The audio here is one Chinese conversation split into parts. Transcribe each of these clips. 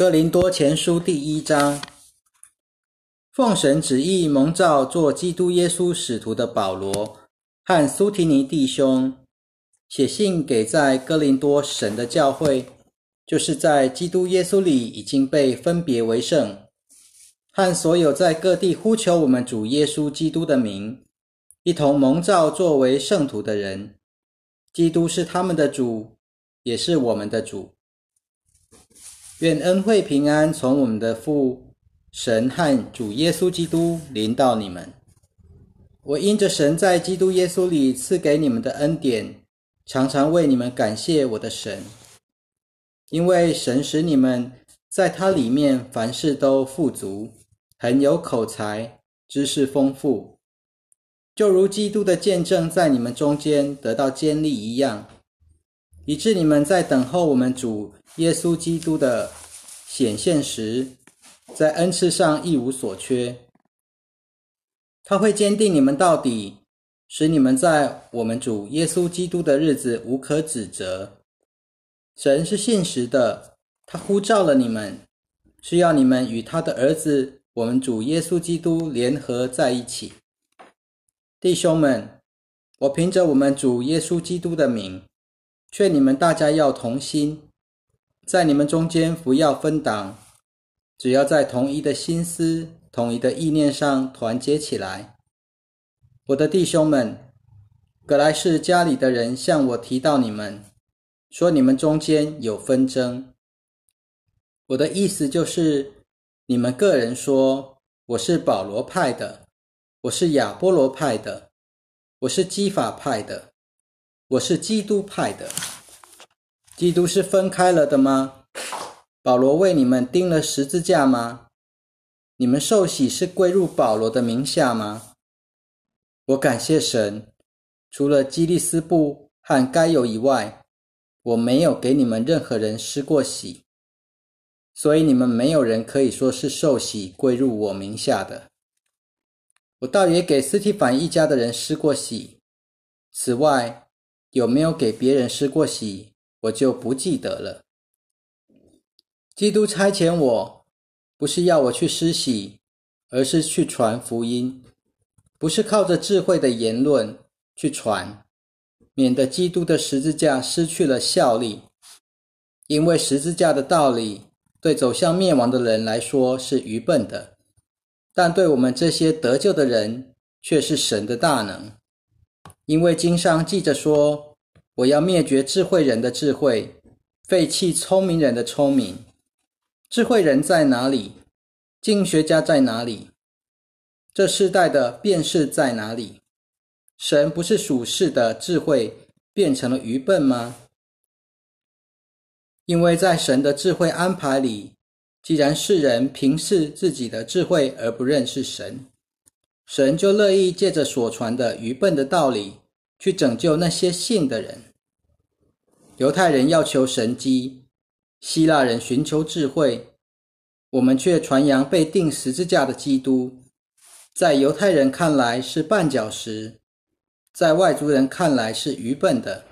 哥林多前书第一章，奉神旨意蒙召做基督耶稣使徒的保罗和苏提尼弟兄，写信给在哥林多神的教会，就是在基督耶稣里已经被分别为圣，和所有在各地呼求我们主耶稣基督的名，一同蒙召作为圣徒的人。基督是他们的主，也是我们的主。愿恩惠平安从我们的父神和主耶稣基督临到你们。我因着神在基督耶稣里赐给你们的恩典，常常为你们感谢我的神，因为神使你们在他里面凡事都富足，很有口才，知识丰富，就如基督的见证在你们中间得到建立一样。以致你们在等候我们主耶稣基督的显现时，在恩赐上一无所缺。他会坚定你们到底，使你们在我们主耶稣基督的日子无可指责。神是信实的，他呼召了你们，是要你们与他的儿子我们主耶稣基督联合在一起。弟兄们，我凭着我们主耶稣基督的名。劝你们大家要同心，在你们中间不要分党，只要在同一的心思、统一的意念上团结起来。我的弟兄们，格莱士家里的人向我提到你们，说你们中间有纷争。我的意思就是，你们个人说我是保罗派的，我是亚波罗派的，我是基法派的。我是基督派的，基督是分开了的吗？保罗为你们钉了十字架吗？你们受洗是归入保罗的名下吗？我感谢神，除了基利斯布和该有以外，我没有给你们任何人施过洗，所以你们没有人可以说是受洗归入我名下的。我倒也给斯提凡一家的人施过洗，此外。有没有给别人施过洗，我就不记得了。基督差遣我，不是要我去施洗，而是去传福音，不是靠着智慧的言论去传，免得基督的十字架失去了效力。因为十字架的道理对走向灭亡的人来说是愚笨的，但对我们这些得救的人却是神的大能。因为经上记着说：“我要灭绝智慧人的智慧，废弃聪明人的聪明。智慧人在哪里？经学家在哪里？这世代的辨识在哪里？神不是属世的智慧变成了愚笨吗？因为在神的智慧安排里，既然世人凭视自己的智慧而不认识神。”神就乐意借着所传的愚笨的道理，去拯救那些信的人。犹太人要求神机，希腊人寻求智慧，我们却传扬被钉十字架的基督。在犹太人看来是绊脚石，在外族人看来是愚笨的，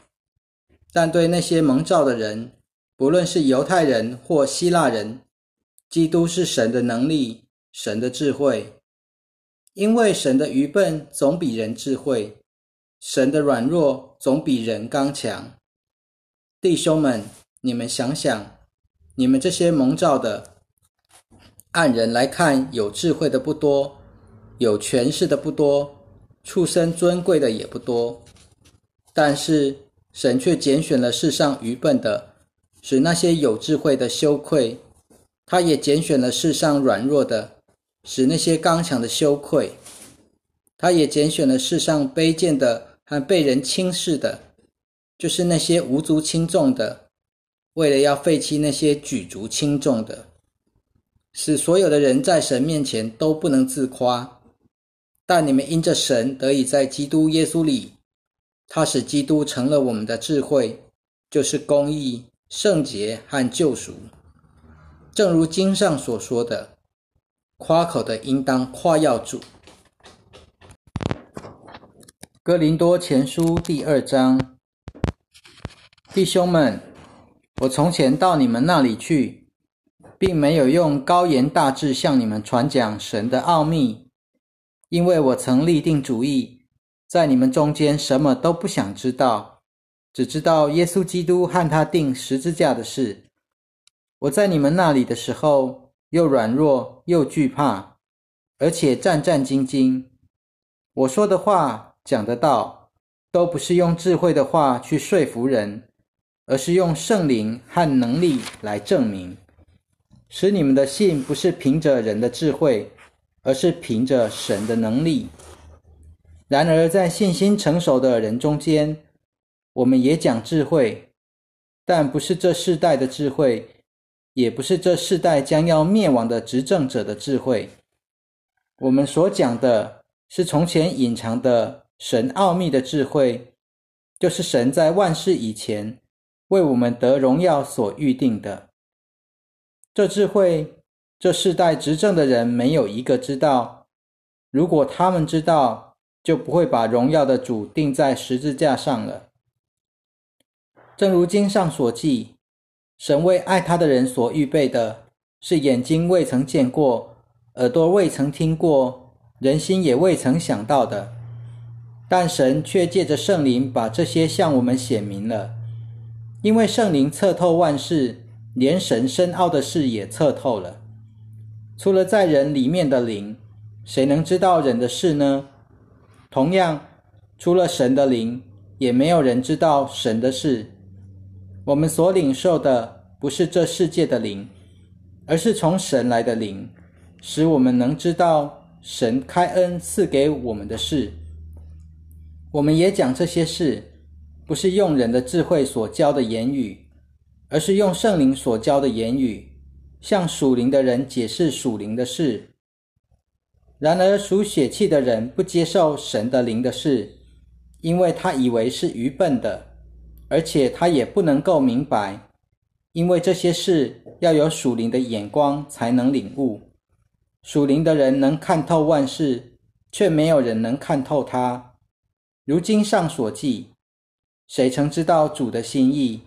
但对那些蒙召的人，不论是犹太人或希腊人，基督是神的能力，神的智慧。因为神的愚笨总比人智慧，神的软弱总比人刚强。弟兄们，你们想想，你们这些蒙召的，按人来看，有智慧的不多，有权势的不多，出身尊贵的也不多。但是神却拣选了世上愚笨的，使那些有智慧的羞愧；他也拣选了世上软弱的。使那些刚强的羞愧，他也拣选了世上卑贱的和被人轻视的，就是那些无足轻重的，为了要废弃那些举足轻重的，使所有的人在神面前都不能自夸。但你们因着神得以在基督耶稣里，他使基督成了我们的智慧，就是公义、圣洁和救赎。正如经上所说的。夸口的应当夸耀主。哥林多前书第二章，弟兄们，我从前到你们那里去，并没有用高言大志向你们传讲神的奥秘，因为我曾立定主意，在你们中间什么都不想知道，只知道耶稣基督和他定十字架的事。我在你们那里的时候，又软弱又惧怕，而且战战兢兢。我说的话、讲的道，都不是用智慧的话去说服人，而是用圣灵和能力来证明。使你们的信不是凭着人的智慧，而是凭着神的能力。然而，在信心成熟的人中间，我们也讲智慧，但不是这世代的智慧，也不是这世代将要灭亡的执政者的智慧。我们所讲的是从前隐藏的神奥秘的智慧，就是神在万事以前为我们得荣耀所预定的。这智慧，这世代执政的人没有一个知道。如果他们知道，就不会把荣耀的主钉在十字架上了。正如经上所记，神为爱他的人所预备的，是眼睛未曾见过，耳朵未曾听过，人心也未曾想到的。但神却借着圣灵把这些向我们显明了，因为圣灵测透万事。连神深奥的事也测透了。除了在人里面的灵，谁能知道人的事呢？同样，除了神的灵，也没有人知道神的事。我们所领受的不是这世界的灵，而是从神来的灵，使我们能知道神开恩赐给我们的事。我们也讲这些事，不是用人的智慧所教的言语。而是用圣灵所教的言语，向属灵的人解释属灵的事。然而属血气的人不接受神的灵的事，因为他以为是愚笨的，而且他也不能够明白，因为这些事要有属灵的眼光才能领悟。属灵的人能看透万事，却没有人能看透他。如经上所记，谁曾知道主的心意？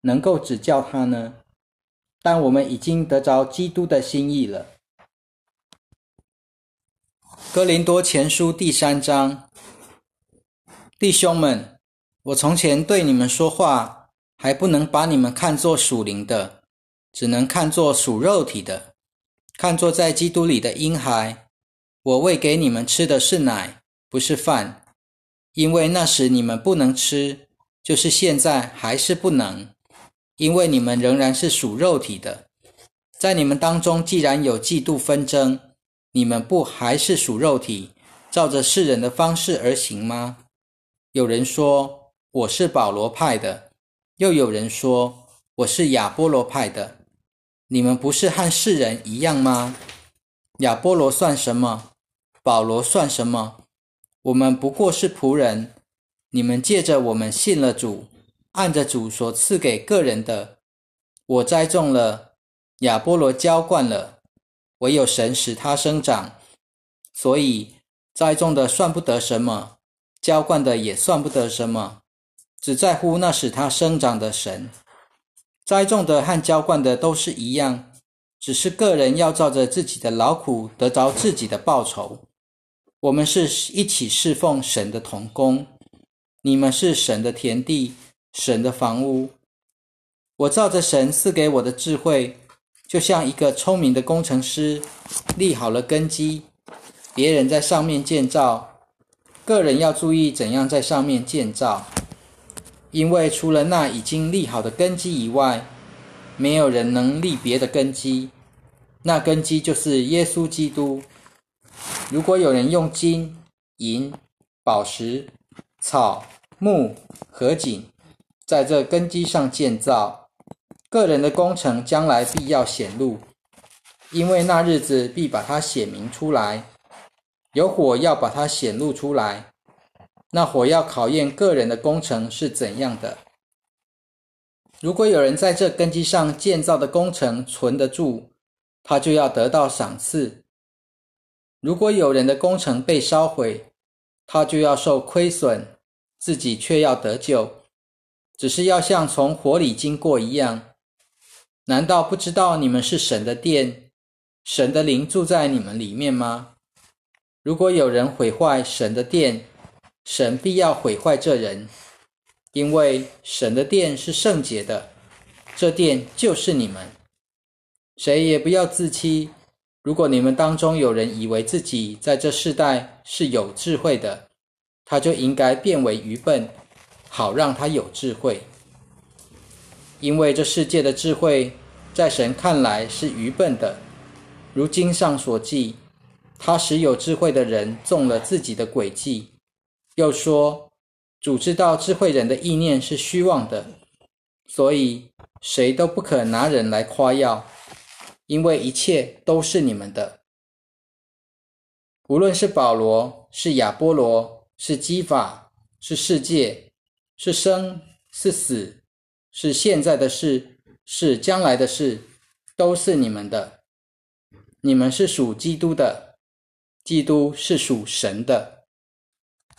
能够指教他呢？但我们已经得着基督的心意了。哥林多前书第三章，弟兄们，我从前对你们说话，还不能把你们看作属灵的，只能看作属肉体的，看作在基督里的婴孩。我喂给你们吃的是奶，不是饭，因为那时你们不能吃，就是现在还是不能。因为你们仍然是属肉体的，在你们当中既然有嫉妒纷争，你们不还是属肉体，照着世人的方式而行吗？有人说我是保罗派的，又有人说我是亚波罗派的，你们不是和世人一样吗？亚波罗算什么？保罗算什么？我们不过是仆人，你们借着我们信了主。按着主所赐给个人的，我栽种了，亚波罗浇灌了，唯有神使它生长。所以栽种的算不得什么，浇灌的也算不得什么，只在乎那使它生长的神。栽种的和浇灌的都是一样，只是个人要照着自己的劳苦得着自己的报酬。我们是一起侍奉神的同工，你们是神的田地。神的房屋，我照着神赐给我的智慧，就像一个聪明的工程师，立好了根基。别人在上面建造，个人要注意怎样在上面建造，因为除了那已经立好的根基以外，没有人能立别的根基。那根基就是耶稣基督。如果有人用金银、宝石、草木和锦，在这根基上建造，个人的工程将来必要显露，因为那日子必把它显明出来。有火要把它显露出来，那火要考验个人的工程是怎样的。如果有人在这根基上建造的工程存得住，他就要得到赏赐；如果有人的工程被烧毁，他就要受亏损，自己却要得救。只是要像从火里经过一样，难道不知道你们是神的殿，神的灵住在你们里面吗？如果有人毁坏神的殿，神必要毁坏这人，因为神的殿是圣洁的，这殿就是你们。谁也不要自欺。如果你们当中有人以为自己在这世代是有智慧的，他就应该变为愚笨，好让他有智慧。因为这世界的智慧，在神看来是愚笨的。如经上所记，他使有智慧的人中了自己的诡计。又说，主知道智慧人的意念是虚妄的，所以谁都不可拿人来夸耀。因为一切都是你们的，无论是保罗，是亚波罗，是基法，是世界，是生，是死，是现在的事，是将来的事，都是你们的。你们是属基督的，基督是属神的。